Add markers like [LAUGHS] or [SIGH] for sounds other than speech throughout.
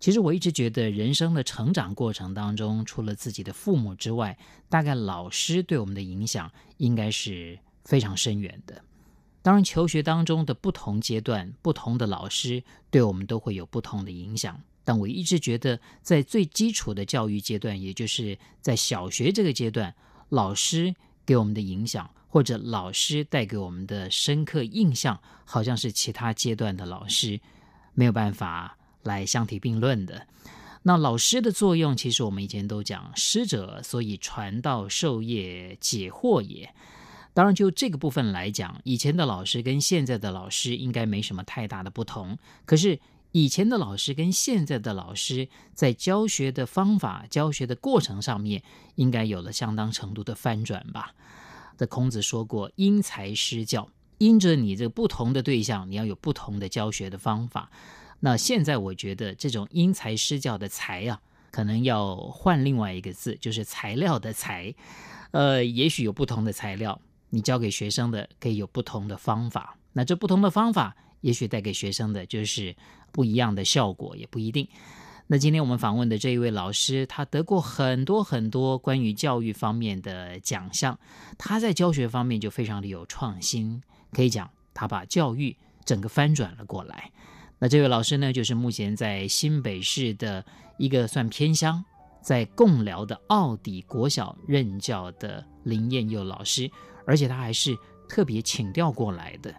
其实我一直觉得，人生的成长过程当中，除了自己的父母之外，大概老师对我们的影响应该是非常深远的。当然，求学当中的不同阶段，不同的老师对我们都会有不同的影响。但我一直觉得，在最基础的教育阶段，也就是在小学这个阶段，老师给我们的影响。或者老师带给我们的深刻印象，好像是其他阶段的老师没有办法来相提并论的。那老师的作用，其实我们以前都讲，师者，所以传道授业解惑也。当然，就这个部分来讲，以前的老师跟现在的老师应该没什么太大的不同。可是，以前的老师跟现在的老师在教学的方法、教学的过程上面，应该有了相当程度的翻转吧。的孔子说过：“因材施教，因着你这个不同的对象，你要有不同的教学的方法。”那现在我觉得这种因材施教的“材”啊，可能要换另外一个字，就是材料的“材”。呃，也许有不同的材料，你教给学生的可以有不同的方法。那这不同的方法，也许带给学生的就是不一样的效果，也不一定。那今天我们访问的这一位老师，他得过很多很多关于教育方面的奖项，他在教学方面就非常的有创新，可以讲他把教育整个翻转了过来。那这位老师呢，就是目前在新北市的一个算偏乡，在贡寮的奥底国小任教的林燕佑老师，而且他还是特别请调过来的。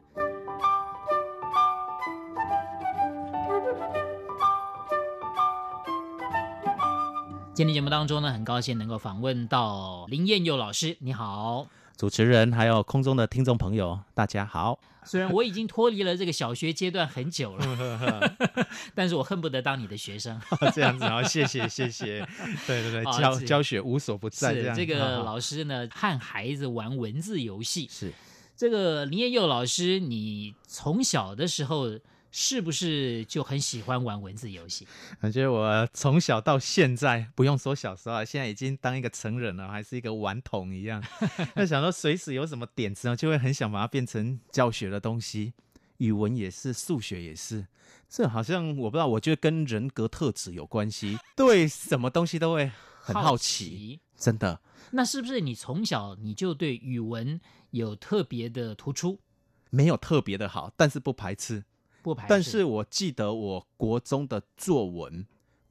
今天节目当中呢，很高兴能够访问到林燕佑老师。你好，主持人还有空中的听众朋友，大家好。虽然我已经脱离了这个小学阶段很久了，[LAUGHS] 但是我恨不得当你的学生。这样子啊，谢谢谢谢。对对对，教教学无所不在。是这个老师呢，和孩子玩文字游戏。是这个林燕佑老师，你从小的时候。是不是就很喜欢玩文字游戏？我觉得我从小到现在，不用说小时候啊，现在已经当一个成人了，还是一个顽童一样。[LAUGHS] 那想说随时有什么点子呢，就会很想把它变成教学的东西。语文也是，数学也是。这好像我不知道，我觉得跟人格特质有关系。对什么东西都会很好奇，好奇真的。那是不是你从小你就对语文有特别的突出？没有特别的好，但是不排斥。不排斥。但是我记得我国中的作文，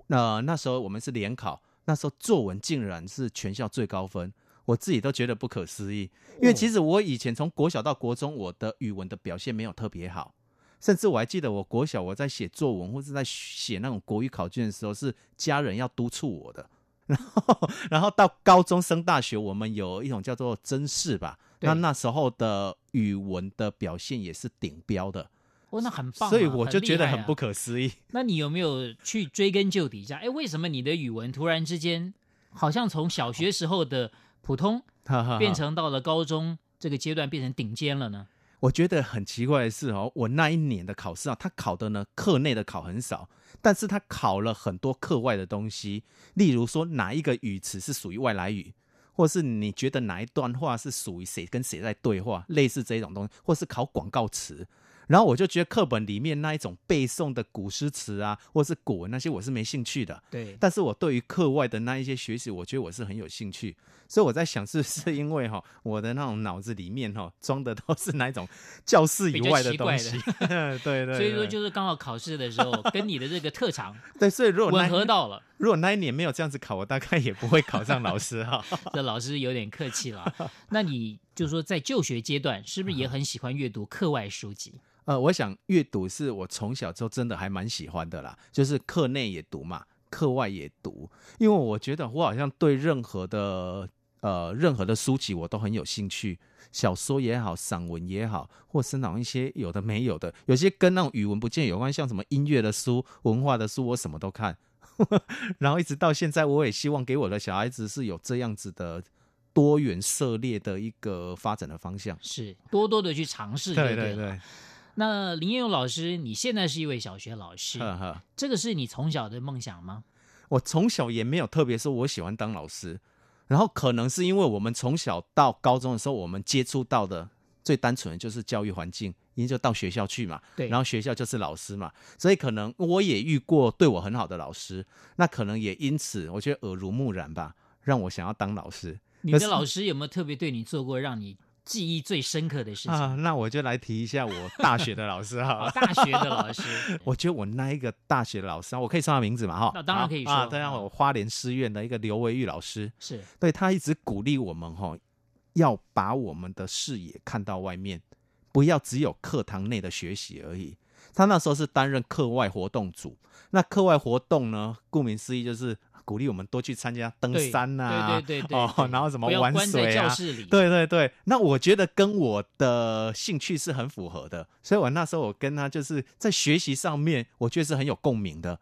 那、呃、那时候我们是联考，那时候作文竟然是全校最高分，我自己都觉得不可思议。因为其实我以前从国小到国中，我的语文的表现没有特别好，甚至我还记得我国小我在写作文或者在写那种国语考卷的时候，是家人要督促我的。[LAUGHS] 然后，然后到高中升大学，我们有一种叫做真试吧，那那时候的语文的表现也是顶标的。哦，那很棒啊，所以我就觉得很不可思议。啊。[LAUGHS] 那你有没有去追根究底一下？哎，为什么你的语文突然之间好像从小学时候的普通，变成到了高中这个阶段变成顶尖了呢？我觉得很奇怪的是哦，我那一年的考试啊，他考的呢，课内的考很少，但是他考了很多课外的东西，例如说哪一个语词是属于外来语，或是你觉得哪一段话是属于谁跟谁在对话，类似这种东西，或是考广告词。然后我就觉得课本里面那一种背诵的古诗词啊，或是古文那些，我是没兴趣的。对。但是我对于课外的那一些学习，我觉得我是很有兴趣。所以我在想，是不是因为哈，我的那种脑子里面哈装的都是那一种教室以外的东西。[LAUGHS] 对，对对。所以说，就是刚好考试的时候，跟你的这个特长 [LAUGHS] 对，所以如果吻合到了。如果那一年没有这样子考，我大概也不会考上老师哈。[LAUGHS] 这老师有点客气了。那你就说，在就学阶段，是不是也很喜欢阅读课外书籍？呃，我想阅读是我从小就真的还蛮喜欢的啦，就是课内也读嘛，课外也读，因为我觉得我好像对任何的呃任何的书籍我都很有兴趣，小说也好，散文也好，或是那种一些有的没有的，有些跟那种语文不见有关，像什么音乐的书、文化的书，我什么都看。[LAUGHS] 然后一直到现在，我也希望给我的小孩子是有这样子的多元涉猎的一个发展的方向，是多多的去尝试。对对对。那林彦勇老师，你现在是一位小学老师，呵呵这个是你从小的梦想吗？我从小也没有特别说我喜欢当老师，然后可能是因为我们从小到高中的时候，我们接触到的最单纯的就是教育环境，因为就到学校去嘛，对，然后学校就是老师嘛，所以可能我也遇过对我很好的老师，那可能也因此我觉得耳濡目染吧，让我想要当老师。你的老师有没有特别对你做过让你记忆最深刻的事情啊，那我就来提一下我大学的老师哈、[LAUGHS] 哦，大学的老师，[LAUGHS] 我觉得我那一个大学的老师，我可以说他名字嘛哈？那当然可以说啊，这样我花莲师院的一个刘维玉老师，是对他一直鼓励我们哈，要把我们的视野看到外面，不要只有课堂内的学习而已。他那时候是担任课外活动组，那课外活动呢，顾名思义就是。鼓励我们多去参加登山呐、啊，对对对对，哦，[LAUGHS] 然后什么玩水啊。对对对，那我觉得跟我的兴趣是很符合的，所以我那时候我跟他就是在学习上面，我觉得是很有共鸣的。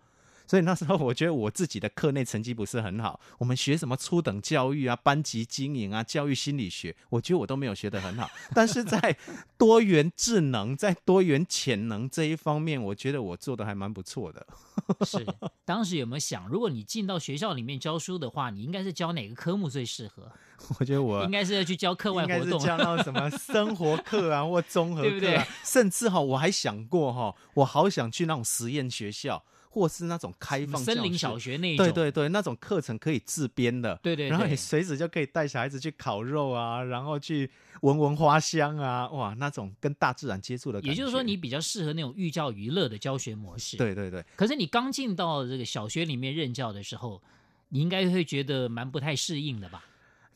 所以那时候我觉得我自己的课内成绩不是很好，我们学什么初等教育啊、班级经营啊、教育心理学，我觉得我都没有学得很好。但是在多元智能、在多元潜能这一方面，我觉得我做的还蛮不错的。[LAUGHS] 是，当时有没有想，如果你进到学校里面教书的话，你应该是教哪个科目最适合？[LAUGHS] 我觉得我应该是要去教课外活动，教到什么 [LAUGHS] 生活课啊，或综合课啊，对不对？甚至哈，我还想过哈，我好想去那种实验学校。或是那种开放森林小学那一种，对对对，那种课程可以自编的，对对对，然后你随时就可以带小孩子去烤肉啊，然后去闻闻花香啊，哇，那种跟大自然接触的感觉。也就是说，你比较适合那种寓教于乐的教学模式。对对对。可是你刚进到这个小学里面任教的时候，你应该会觉得蛮不太适应的吧？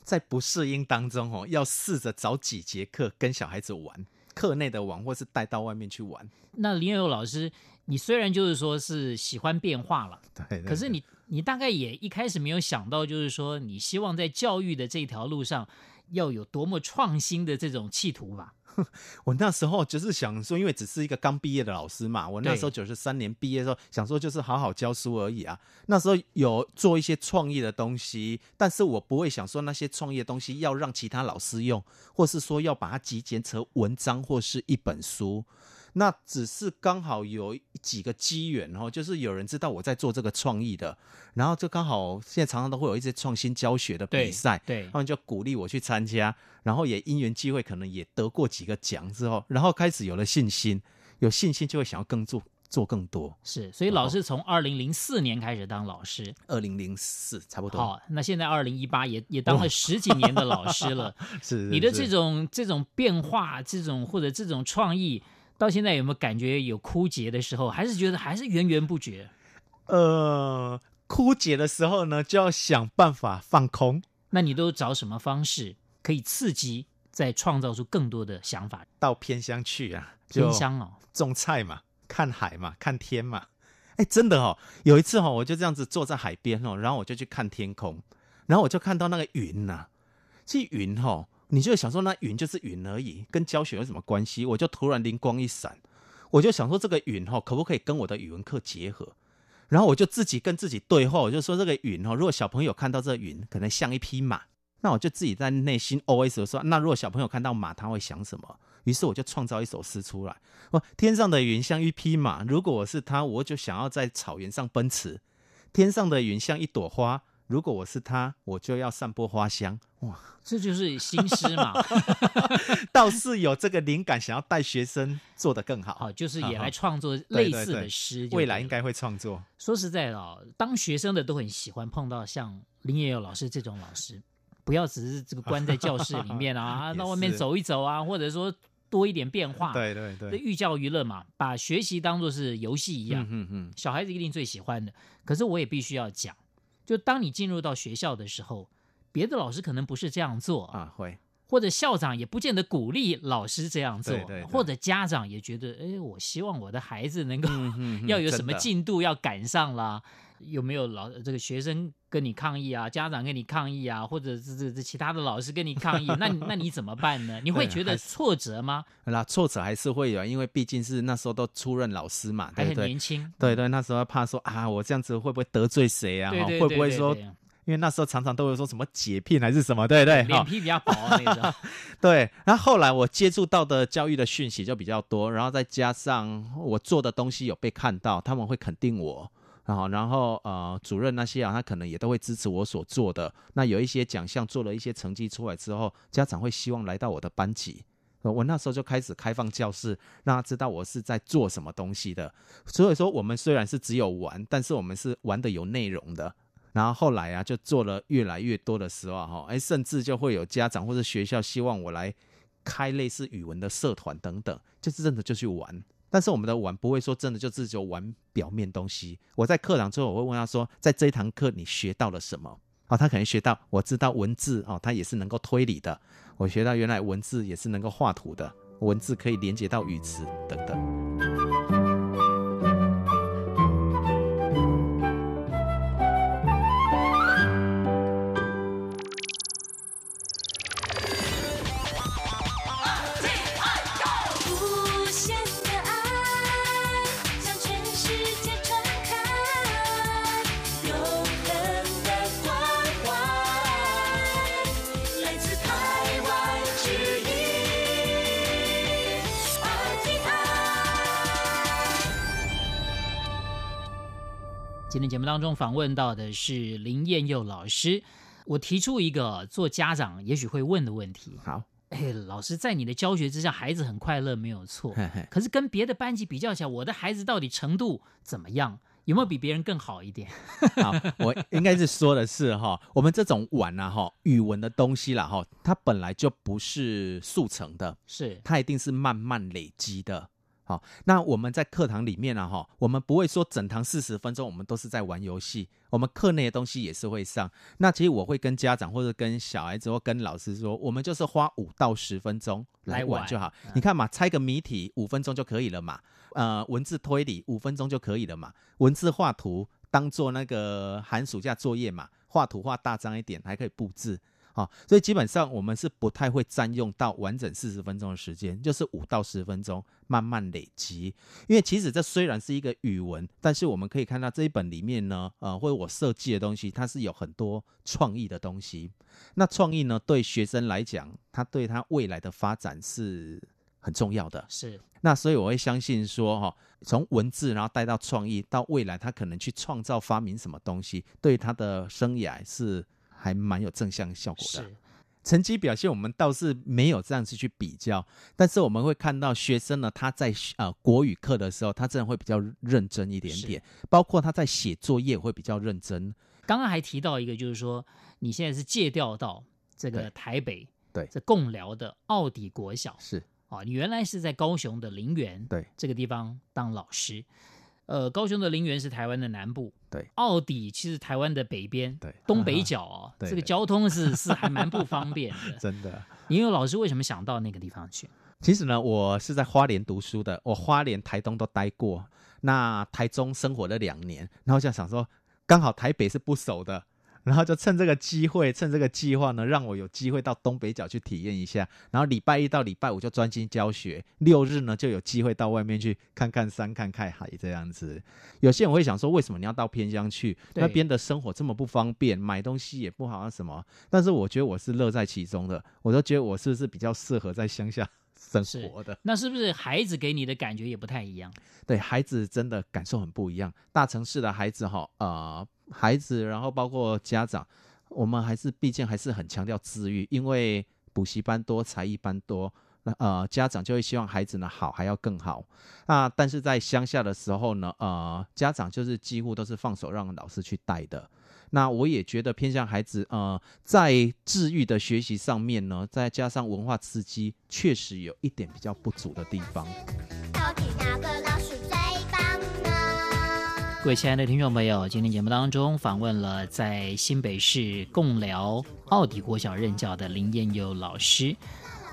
在不适应当中哦，要试着找几节课跟小孩子玩，课内的玩，或是带到外面去玩。那林彦佑老师。你虽然就是说是喜欢变化了，对，对，对，可是你你大概也一开始没有想到，就是说你希望在教育的这条路上要有多么创新的这种企图吧？[LAUGHS] 我那时候就是想说，因为只是一个刚毕业的老师嘛，我那时候九十三年毕业的时候，想说就是好好教书而已啊。那时候有做一些创意的东西，但是我不会想说那些创意的东西要让其他老师用，或是说要把它集结成文章或是一本书。那只是刚好有几个机缘哦，就是有人知道我在做这个创意的，然后就刚好现在常常都会有一些创新教学的比赛，对，他们就鼓励我去参加，然后也因缘际会，可能也得过几个奖之后，然后开始有了信心，有信心就会想要更做做更多。是，所以老师从二零零四年开始当老师，二零零四差不多。好，那现在二零一八也也当了十几年的老师了。是，[LAUGHS] 是，是，你的这种这种变化，这种或者这种创意。到现在有没有感觉有枯竭的时候？还是觉得还是源源不绝？呃，枯竭的时候呢，就要想办法放空。那你都找什么方式可以刺激，再创造出更多的想法？到偏乡去啊，偏乡哦，种菜嘛，看海嘛，看天嘛。哎，真的哦，有一次哦，我就这样子坐在海边哦，然后我就去看天空，然后我就看到那个云呐、啊，这云哦。你就想说那云就是云而已，跟教学有什么关系？我就突然灵光一闪，我就想说这个云哈可不可以跟我的语文课结合？然后我就自己跟自己对话，我就说这个云哈，如果小朋友看到这云，可能像一匹马，那我就自己在内心 OS 说，那如果小朋友看到马，他会想什么？于是我就创造一首诗出来：哦，天上的云像一匹马，如果我是他，我就想要在草原上奔驰；天上的云像一朵花。如果我是他，我就要散播花香。哇，这就是新诗嘛！[LAUGHS] 倒是有这个灵感，想要带学生做得更好。好，就是也来创作类似的诗。对对对，未来应该会创作。说实在的啊，当学生的都很喜欢碰到像林野友老师这种老师，不要只是这个关在教室里面啊，[LAUGHS] 到外面走一走啊，或者说多一点变化。对对对，寓教于乐嘛，把学习当做是游戏一样。嗯嗯嗯，小孩子一定最喜欢的。可是我也必须要讲。就当你进入到学校的时候，别的老师可能不是这样做啊，会，或者校长也不见得鼓励老师这样做，对对对，或者家长也觉得，哎，我希望我的孩子能够、[LAUGHS] 要有什么进度要赶上啦。有没有老这个学生跟你抗议啊？家长跟你抗议啊？或者是这这其他的老师跟你抗议？那那你怎么办呢？你会觉得挫折吗？那挫折还是会有，因为毕竟是那时候都出任老师嘛，对不对？还很年轻，对对，那时候怕说啊，我这样子会不会得罪谁啊？对对对对对会不会说？因为那时候常常都会说什么解聘还是什么，对不对？脸皮比较薄那种。[LAUGHS] 对，然后后来我接触到的教育的讯息就比较多，然后再加上我做的东西有被看到，他们会肯定我。然后，然后呃，主任那些啊，他可能也都会支持我所做的。那有一些奖项做了一些成绩出来之后，家长会希望来到我的班级。我那时候就开始开放教室，让他知道我是在做什么东西的。所以说，我们虽然是只有玩，但是我们是玩的有内容的。然后后来啊，就做了越来越多的时候哈，哎，甚至就会有家长或者学校希望我来开类似语文的社团等等，就是真的就去玩。但是我们的玩不会说真的就只有玩表面东西。我在课堂之后，我会问他说，在这一堂课你学到了什么？哦，他可能学到我知道文字哦，他也是能够推理的。我学到原来文字也是能够画图的，文字可以连接到语词等等。今天节目当中访问到的是林燕佑老师，我提出一个做家长也许会问的问题。好，哎，老师在你的教学之下，孩子很快乐，没有错。可是跟别的班级比较起来，我的孩子到底程度怎么样？有没有比别人更好一点？[LAUGHS] 好，我应该是说的是哈，我们这种玩啊哈，语文的东西啦哈，它本来就不是速成的，是它一定是慢慢累积的。好，那我们在课堂里面呢，哈，我们不会说整堂四十分钟，我们都是在玩游戏。我们课内的东西也是会上。那其实我会跟家长或者跟小孩子或跟老师说，我们就是花五到十分钟来玩就好。你看嘛，猜个谜题五分钟就可以了嘛。呃，文字推理五分钟就可以了嘛。文字画图当做那个寒暑假作业嘛，画图画大张一点，还可以布置。好，所以基本上我们是不太会占用到完整四十分钟的时间，就是五到十分钟慢慢累积。因为其实这虽然是一个语文，但是我们可以看到这一本里面呢，呃，或者我设计的东西，它是有很多创意的东西。那创意呢，对学生来讲，他对他未来的发展是很重要的。是。那所以我会相信说，哈，从文字然后带到创意，到未来他可能去创造发明什么东西，对他的生涯是。还蛮有正向效果的，是。成绩表现我们倒是没有这样子去比较，但是我们会看到学生呢，他在呃国语课的时候，他真的会比较认真一点点，包括他在写作业会比较认真。刚刚还提到一个，就是说你现在是借调到这个台北，对，这共寮的奥底国小是。啊，你原来是在高雄的林园对。这个地方当老师。呃，高雄的林园是台湾的南部，对，奥底其实台湾的北边，对，东北角哦，对这个交通是是还蛮不方便的，[LAUGHS] 真的。因为老师为什么想到那个地方去？其实呢，我是在花莲读书的，我花莲、台东都待过，那台中生活了两年，然后就想说，刚好台北是不熟的。然后就趁这个机会，趁这个计划呢，让我有机会到东北角去体验一下。然后礼拜一到礼拜五就专心教学，六日呢就有机会到外面去看看山、看看海这样子。有些人会想说，为什么你要到偏乡去？那边的生活这么不方便，买东西也不好啊什么？但是我觉得我是乐在其中的，我都觉得我是不是比较适合在乡下生活的？那是不是孩子给你的感觉也不太一样？[LAUGHS] 对，孩子真的感受很不一样。大城市的孩子哈，呃。孩子，然后包括家长，我们还是毕竟还是很强调自愈，因为补习班多，才艺班多，那呃家长就会希望孩子呢好还要更好。那但是在乡下的时候呢，呃家长就是几乎都是放手让老师去带的。那我也觉得偏向孩子，呃在治愈的学习上面呢，再加上文化刺激，确实有一点比较不足的地方。各位亲爱的听众朋友，今天节目当中访问了在新北市贡寮奥迪国小任教的林燕佑老师。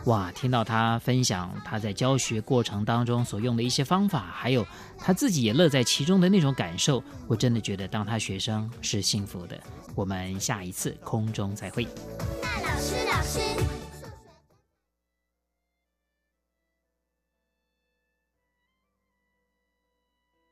哇，听到他分享他在教学过程当中所用的一些方法，还有他自己也乐在其中的那种感受，我真的觉得当他学生是幸福的。我们下一次空中再会。那老师，老师。